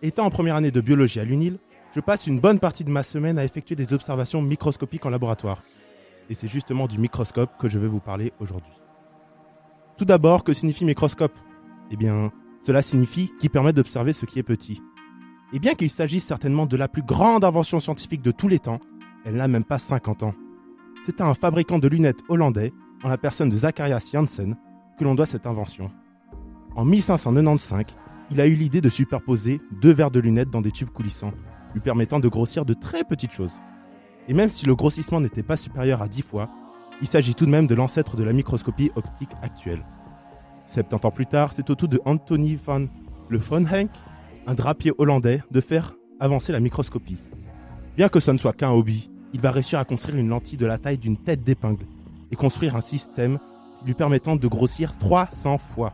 Étant en première année de biologie à l'UNIL, je passe une bonne partie de ma semaine à effectuer des observations microscopiques en laboratoire. Et c'est justement du microscope que je vais vous parler aujourd'hui. Tout d'abord, que signifie microscope? Eh bien, cela signifie qui permet d'observer ce qui est petit. Et bien qu'il s'agisse certainement de la plus grande invention scientifique de tous les temps, elle n'a même pas 50 ans. C'est à un fabricant de lunettes hollandais, en la personne de Zacharias Janssen, que l'on doit cette invention. En 1595, il a eu l'idée de superposer deux verres de lunettes dans des tubes coulissants, lui permettant de grossir de très petites choses. Et même si le grossissement n'était pas supérieur à 10 fois, il s'agit tout de même de l'ancêtre de la microscopie optique actuelle. 70 ans plus tard, c'est au tour de Anthony van Le un drapier hollandais, de faire avancer la microscopie. Bien que ce ne soit qu'un hobby, il va réussir à construire une lentille de la taille d'une tête d'épingle et construire un système lui permettant de grossir 300 fois.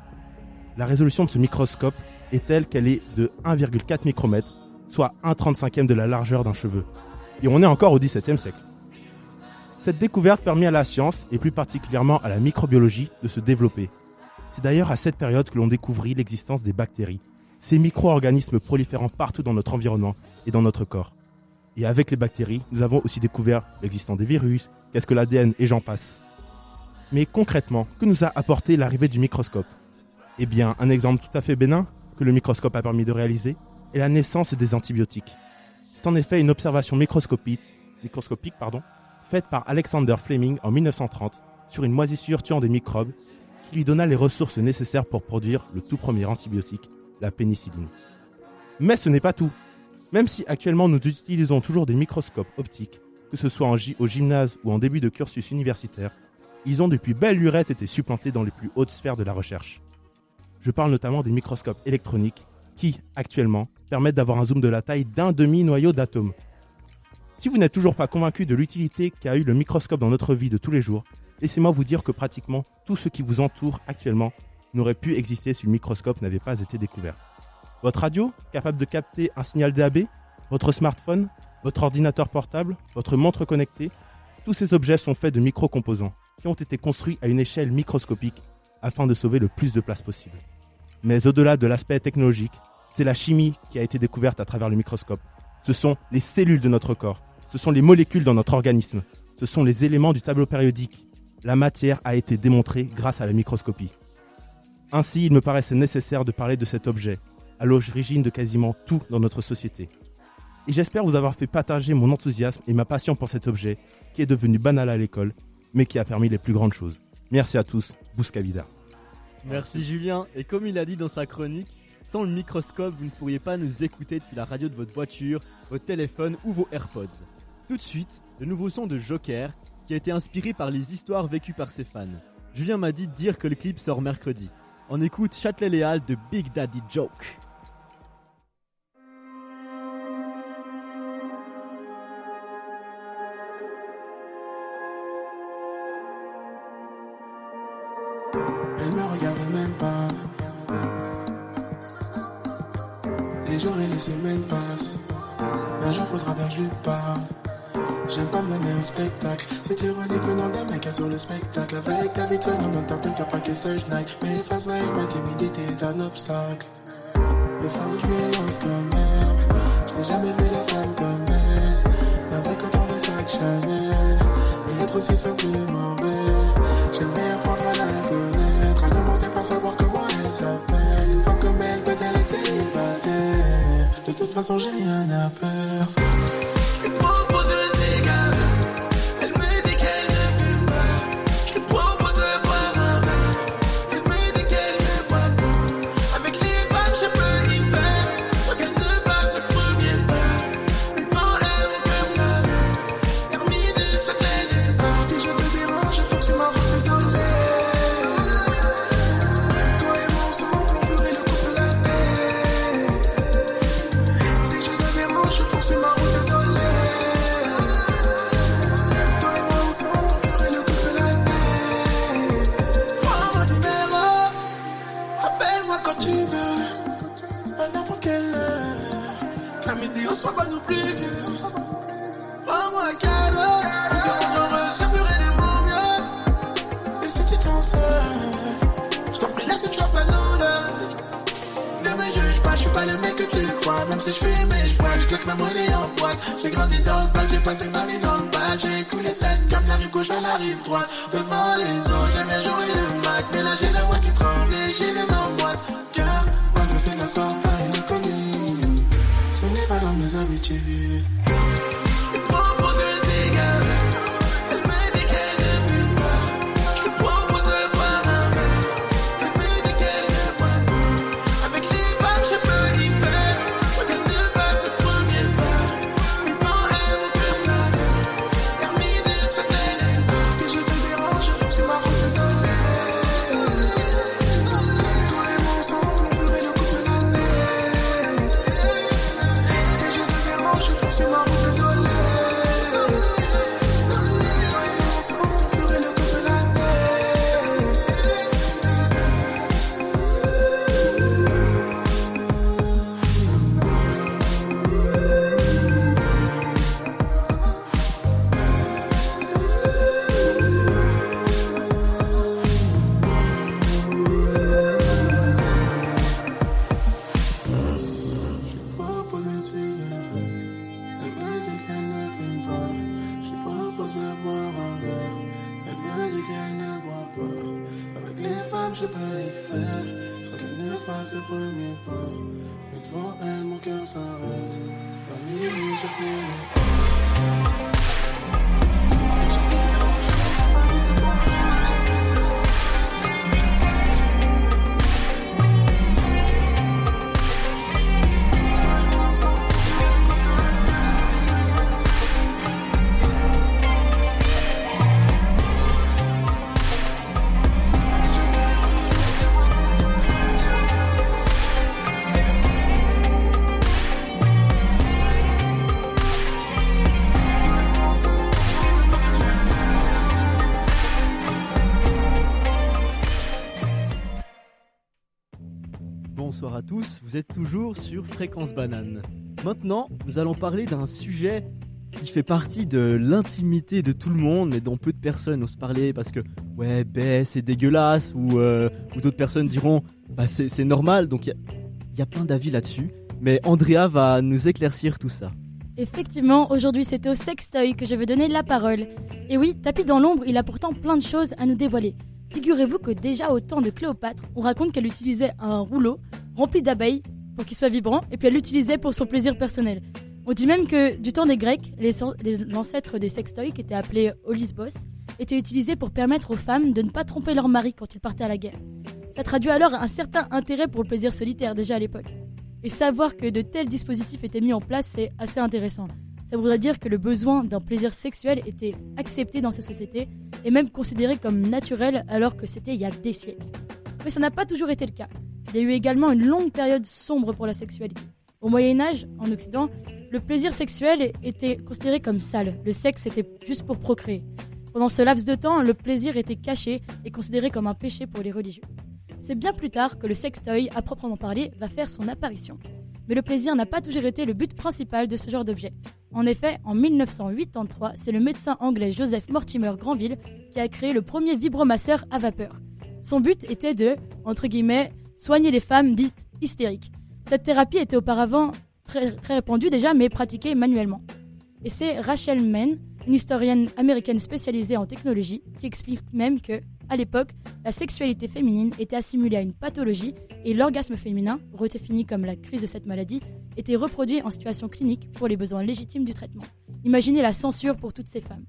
La résolution de ce microscope est telle qu'elle est de 1,4 micromètre, soit 1 35e de la largeur d'un cheveu. Et on est encore au XVIIe siècle. Cette découverte permet à la science, et plus particulièrement à la microbiologie, de se développer. C'est d'ailleurs à cette période que l'on découvrit l'existence des bactéries, ces micro-organismes proliférant partout dans notre environnement et dans notre corps. Et avec les bactéries, nous avons aussi découvert l'existence des virus, qu'est-ce que l'ADN et j'en passe. Mais concrètement, que nous a apporté l'arrivée du microscope? Eh bien, un exemple tout à fait bénin que le microscope a permis de réaliser est la naissance des antibiotiques. C'est en effet une observation microscopique, faite par Alexander Fleming en 1930 sur une moisissure tuant des microbes qui lui donna les ressources nécessaires pour produire le tout premier antibiotique, la pénicilline. Mais ce n'est pas tout. Même si actuellement nous utilisons toujours des microscopes optiques, que ce soit au gymnase ou en début de cursus universitaire, ils ont depuis belle lurette été supplantés dans les plus hautes sphères de la recherche. Je parle notamment des microscopes électroniques qui, actuellement, permettent d'avoir un zoom de la taille d'un demi-noyau d'atome. Si vous n'êtes toujours pas convaincu de l'utilité qu'a eu le microscope dans notre vie de tous les jours, laissez-moi vous dire que pratiquement tout ce qui vous entoure actuellement n'aurait pu exister si le microscope n'avait pas été découvert. Votre radio, capable de capter un signal DAB, votre smartphone, votre ordinateur portable, votre montre connectée, tous ces objets sont faits de microcomposants qui ont été construits à une échelle microscopique afin de sauver le plus de place possible. Mais au-delà de l'aspect technologique, c'est la chimie qui a été découverte à travers le microscope. Ce sont les cellules de notre corps, ce sont les molécules dans notre organisme, ce sont les éléments du tableau périodique. La matière a été démontrée grâce à la microscopie. Ainsi, il me paraissait nécessaire de parler de cet objet, à l'origine de quasiment tout dans notre société. Et j'espère vous avoir fait partager mon enthousiasme et ma passion pour cet objet, qui est devenu banal à l'école, mais qui a permis les plus grandes choses. Merci à tous, Bouscavida. Merci Julien. Et comme il a dit dans sa chronique, sans le microscope, vous ne pourriez pas nous écouter depuis la radio de votre voiture, votre téléphone ou vos AirPods. Tout de suite, le nouveau son de Joker, qui a été inspiré par les histoires vécues par ses fans. Julien m'a dit de dire que le clip sort mercredi. On écoute Châtelet-Léal de Big Daddy Joke. Et les semaines passent. Un jour faudra bien je lui parle. J'aime pas me donner un spectacle. C'est ironique venant d'un mec sur le spectacle. Avec Davidson en même temps, t'inquiète pas que je naille. Mais face à elle, ma timidité est un obstacle. Il faut que je me lance quand même. Je n'ai jamais vu la femme comme elle. Avec autant de sacs Chanel. Et être aussi simplement belle. J'aimerais apprendre toute façon, j'ai rien à peur. 2003 êtes toujours sur Fréquence Banane. Maintenant, nous allons parler d'un sujet qui fait partie de l'intimité de tout le monde, mais dont peu de personnes osent parler parce que, ouais, ben, c'est dégueulasse, ou, euh, d'autres personnes diront, bah, c'est normal, donc il y a- il y, a plein d'avis là-dessus. Mais Andrea va nous éclaircir tout ça. Effectivement, aujourd'hui c'est au sextoy que je vais donner la parole. Et oui, tapis dans l'ombre, il a pourtant plein de choses à nous dévoiler. Figurez-vous que déjà au temps de Cléopâtre, on raconte qu'elle utilisait un rouleau rempli d'abeilles pour qu'il soit vibrant, et puis elle l'utilisait pour son plaisir personnel. On dit même que du temps des Grecs, l'ancêtre des sextoys, qui était appelé Olisbos, était utilisé pour permettre aux femmes de ne pas tromper leur mari quand ils partaient à la guerre. Ça traduit alors un certain intérêt pour le plaisir solitaire déjà à l'époque. Et savoir que de tels dispositifs étaient mis en place, c'est assez intéressant. Ça voudrait dire que le besoin d'un plaisir sexuel était accepté dans ces sociétés et même considéré comme naturel alors que c'était il y a des siècles. Mais ça n'a pas toujours été le cas. Il y a eu également une longue période sombre pour la sexualité. Au Moyen Âge, en Occident, le plaisir sexuel était considéré comme sale. Le sexe était juste pour procréer. Pendant ce laps de temps, le plaisir était caché et considéré comme un péché pour les religieux. C'est bien plus tard que le sextoy, à proprement parler, va faire son apparition. Mais le plaisir n'a pas toujours été le but principal de ce genre d'objet. En effet, en 1983, c'est le médecin anglais Joseph Mortimer Granville qui a créé le premier vibromasseur à vapeur. Son but était de, entre guillemets, soigner les femmes dites hystériques. Cette thérapie était auparavant très, répandue déjà, mais pratiquée manuellement. Et c'est Rachel Mann, une historienne américaine spécialisée en technologie, qui explique même que, à l'époque, la sexualité féminine était assimilée à une pathologie et l'orgasme féminin, redéfini comme la crise de cette maladie, était reproduit en situation clinique pour les besoins légitimes du traitement. Imaginez la censure pour toutes ces femmes.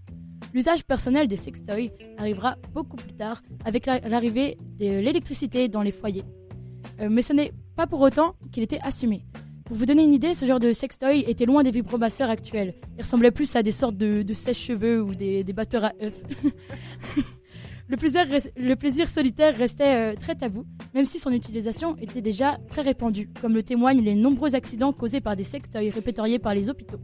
L'usage personnel des sextoys arrivera beaucoup plus tard avec la- l'arrivée de l'électricité dans les foyers. Euh, mais ce n'est pas pour autant qu'il était assumé. Pour vous donner une idée, ce genre de sextoy était loin des vibromasseurs actuels. Il ressemblait plus à des sortes de, de sèche-cheveux ou des, des batteurs à œufs. *laughs* le, plaisir, solitaire restait euh, très tabou, même si son utilisation était déjà très répandue, comme le témoignent les nombreux accidents causés par des sextoys répertoriés par les hôpitaux.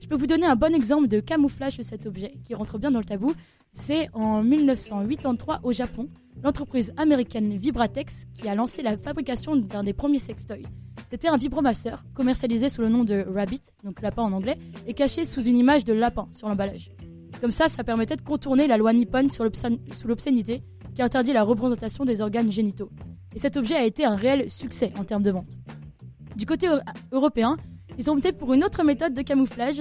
Je peux vous donner un bon exemple de camouflage de cet objet qui rentre bien dans le tabou. C'est en 1983 au Japon, l'entreprise américaine Vibratex qui a lancé la fabrication d'un des premiers sextoys. C'était un vibromasseur commercialisé sous le nom de Rabbit, donc lapin en anglais, et caché sous une image de lapin sur l'emballage. Comme ça, ça permettait de contourner la loi nippone sur l'obscén- sur l'obscénité qui interdit la représentation des organes génitaux. Et cet objet a été un réel succès en termes de vente. Du côté eu- européen, ils ont opté pour une autre méthode de camouflage.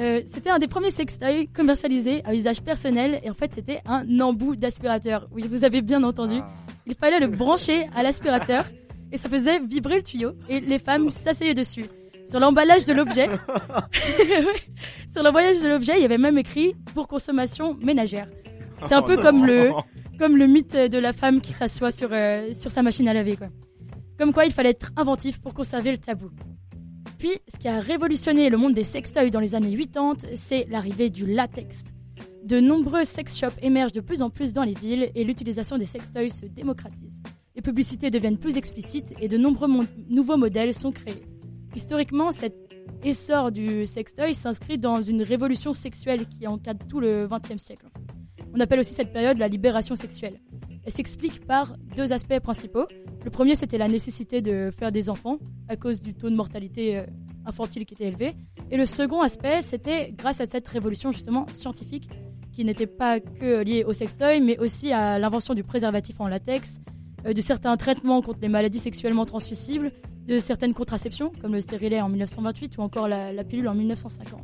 Euh, c'était un des premiers sextoys commercialisés à usage personnel et en fait c'était un embout d'aspirateur. Oui, vous avez bien entendu. Il fallait le brancher à l'aspirateur et ça faisait vibrer le tuyau et les femmes s'asseyaient dessus. Sur l'emballage de l'objet, *laughs* sur l'emballage de l'objet, il y avait même écrit pour consommation ménagère. C'est un Oh peu comme le *laughs* comme le mythe de la femme qui s'assoit sur euh, sur sa machine à laver quoi. Comme quoi il fallait être inventif pour conserver le tabou. Puis, ce qui a révolutionné le monde des sextoys dans les années 80, c'est l'arrivée du latex. De nombreux sex shops émergent de plus en plus dans les villes et l'utilisation des sextoys se démocratise. Les publicités deviennent plus explicites et de nombreux nouveaux modèles sont créés. Historiquement, cet essor du sextoy s'inscrit dans une révolution sexuelle qui encadre tout le XXe siècle. On appelle aussi cette période la libération sexuelle. Elle s'explique par deux aspects principaux. Le premier, c'était la nécessité de faire des enfants à cause du taux de mortalité euh, infantile qui était élevé. Et le second aspect, c'était grâce à cette révolution justement scientifique qui n'était pas que liée au sextoy, mais aussi à l'invention du préservatif en latex, euh, de certains traitements contre les maladies sexuellement transmissibles, de certaines contraceptions, comme le stérilet en 1928 ou encore la, pilule en 1950.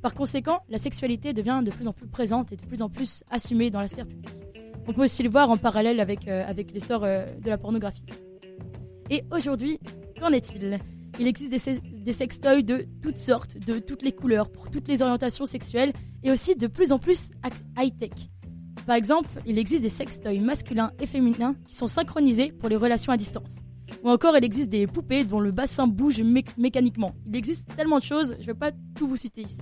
Par conséquent, la sexualité devient de plus en plus présente et de plus en plus assumée dans la sphère publique. On peut aussi le voir en parallèle avec, euh, avec l'essor euh, de la pornographie. Et aujourd'hui, qu'en est-il? Il existe des, des sextoys de toutes sortes, de toutes les couleurs, pour toutes les orientations sexuelles et aussi de plus en plus high-tech. Par exemple, il existe des sextoys masculins et féminins qui sont synchronisés pour les relations à distance. Ou encore, il existe des poupées dont le bassin bouge mé- mécaniquement. Il existe tellement de choses, je ne vais pas tout vous citer ici.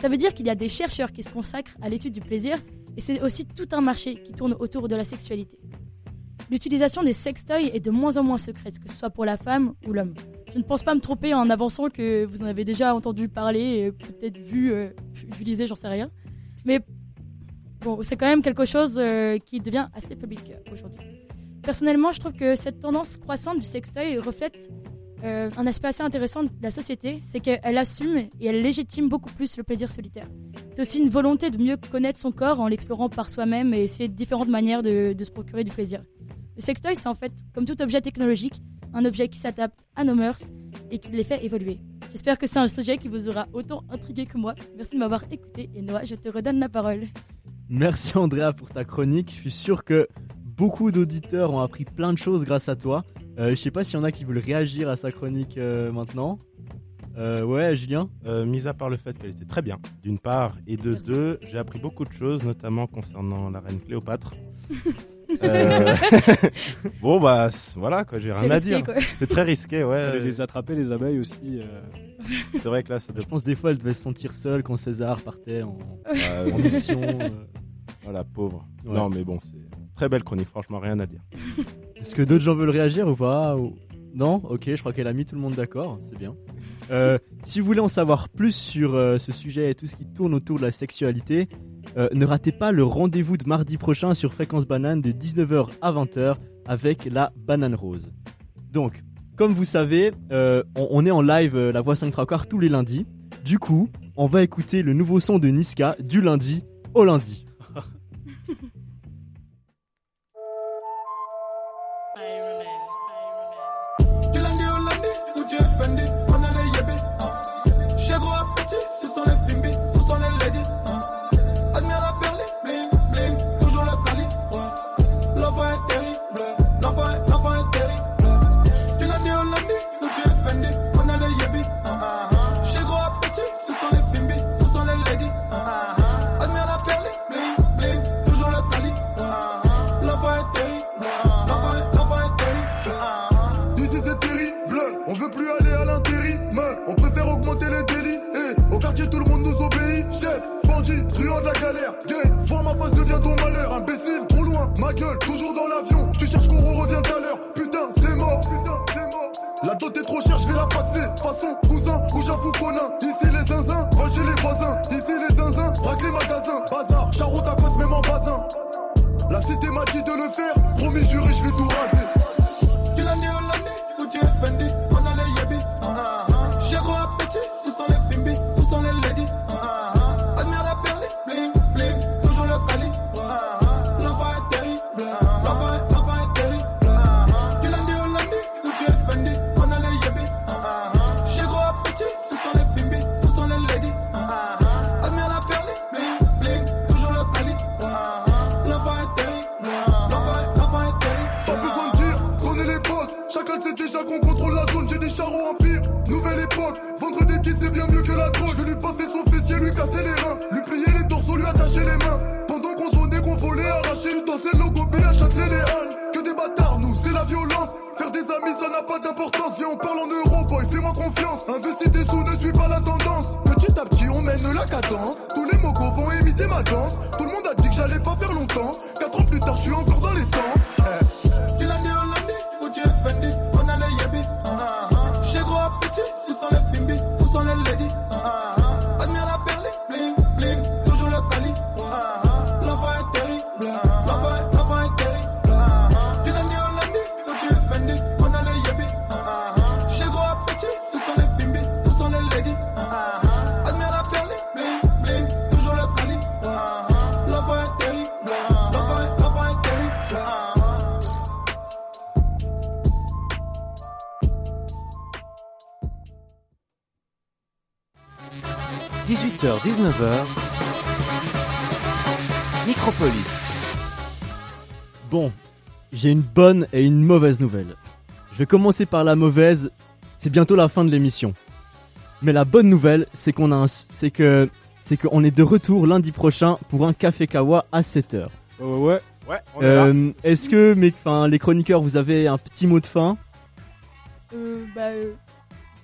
Ça veut dire qu'il y a des chercheurs qui se consacrent à l'étude du plaisir et c'est aussi tout un marché qui tourne autour de la sexualité. L'utilisation des sextoys est de moins en moins secrète, que ce soit pour la femme ou l'homme. Je ne pense pas me tromper en avançant que vous en avez déjà entendu parler et peut-être vu, euh, utilisé, j'en sais rien. Mais bon, c'est quand même quelque chose euh, qui devient assez public euh, aujourd'hui. Personnellement, je trouve que cette tendance croissante du sextoy reflète euh, un aspect assez intéressant de la société, c'est qu'elle assume et elle légitime beaucoup plus le plaisir solitaire. C'est aussi une volonté de mieux connaître son corps en l'explorant par soi-même et essayer différentes manières de, de se procurer du plaisir. Le sextoy, c'est en fait, comme tout objet technologique, un objet qui s'adapte à nos mœurs et qui les fait évoluer. J'espère que c'est un sujet qui vous aura autant intrigué que moi. Merci de m'avoir écouté et Noah, je te redonne la parole. Merci Andrea pour ta chronique. Je suis sûr que beaucoup d'auditeurs ont appris plein de choses grâce à toi. Euh, je sais pas s'il y en a qui veulent réagir à sa chronique euh, maintenant. Euh, ouais, Julien? Euh, mis à part le fait qu'elle était très bien, d'une part, et de deux, j'ai appris beaucoup de choses, notamment concernant la reine Cléopâtre. *laughs* Euh, *laughs* bon bah voilà quoi, j'ai rien à dire. C'est très risqué, ouais. Les attraper les abeilles aussi. euh. C'est vrai que là, ça doit. Je pense des fois elle devait se sentir seule quand César partait en, Ouais, en mission. euh. *laughs* Voilà, pauvre. Ouais. Non, mais bon, c'est très belle chronique, franchement, rien à dire. *laughs* Est-ce que d'autres gens veulent réagir ou pas Non Ok, je crois qu'elle a mis tout le monde d'accord, c'est bien. Euh, si vous voulez en savoir plus sur euh, ce sujet et tout ce qui tourne autour de la sexualité, euh, ne ratez pas le rendez-vous de mardi prochain sur Fréquence Banane de 19h à 20h avec la banane rose. Donc, comme vous savez, on, est en live La Voix 5 trois quarts tous les lundis. Du coup, on va écouter le nouveau son de Niska du lundi au lundi. Galère. Voir ma face devient ton malheur. Imbécile, trop loin, ma gueule, toujours dans l'avion. Tu cherches qu'on revient tout à l'heure. Putain, c'est mort. La dot est trop chère, je vais la passer. Façon, cousin, ou j'avoue a. Ici les zinzins, chez les voisins. Ici les zinzins, braque les magasins. Bazar, charroute à cause, même en bazin. La cité m'a dit de le faire. Promis, juré, je vais tout raser. 18h, 19h. Micropolis. Bon, j'ai une bonne et une mauvaise nouvelle. Je vais commencer par la mauvaise, c'est bientôt la fin de l'émission. Mais la bonne nouvelle, c'est qu'on a un, c'est que c'est qu'on est de retour lundi prochain pour un café kawa à 7h. Ouais, ouais. Ouais, on est là. Euh, est-ce que mes, les chroniqueurs, vous avez un petit mot de fin? Euh, bah, euh,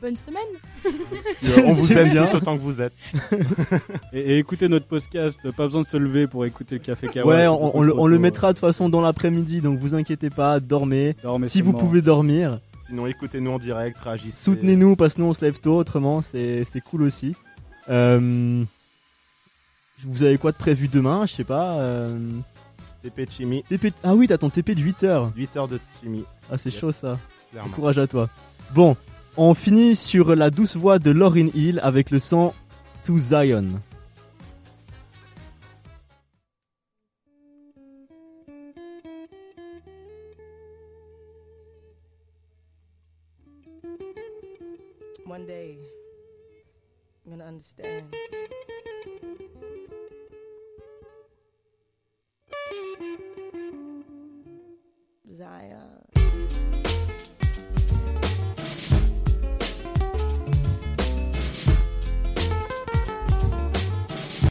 bonne semaine. Euh, on vous aime bien. *laughs* autant que vous êtes. *laughs* Et, et écoutez notre podcast, pas besoin de se lever pour écouter le café kawa. Ouais, on, le, on mettra de toute façon dans l'après-midi, donc vous inquiétez pas, dormez. Dormez si vous pouvez dormir, Sinon, écoutez-nous en direct, réagissez. soutenez-nous parce que nous on se lève tôt, autrement c'est c'est cool aussi. Euh, vous avez quoi de prévu demain Je sais pas. euh, TP de Chimie, TP Ah oui, t'as ton TP de 8h. 8 heures de chimie. Ah, c'est Yes. chaud ça. Clairement. Courage à toi. Bon, on finit sur la douce voix de Lauryn Hill avec le son To Zion. One day, I'm gonna understand. Zion.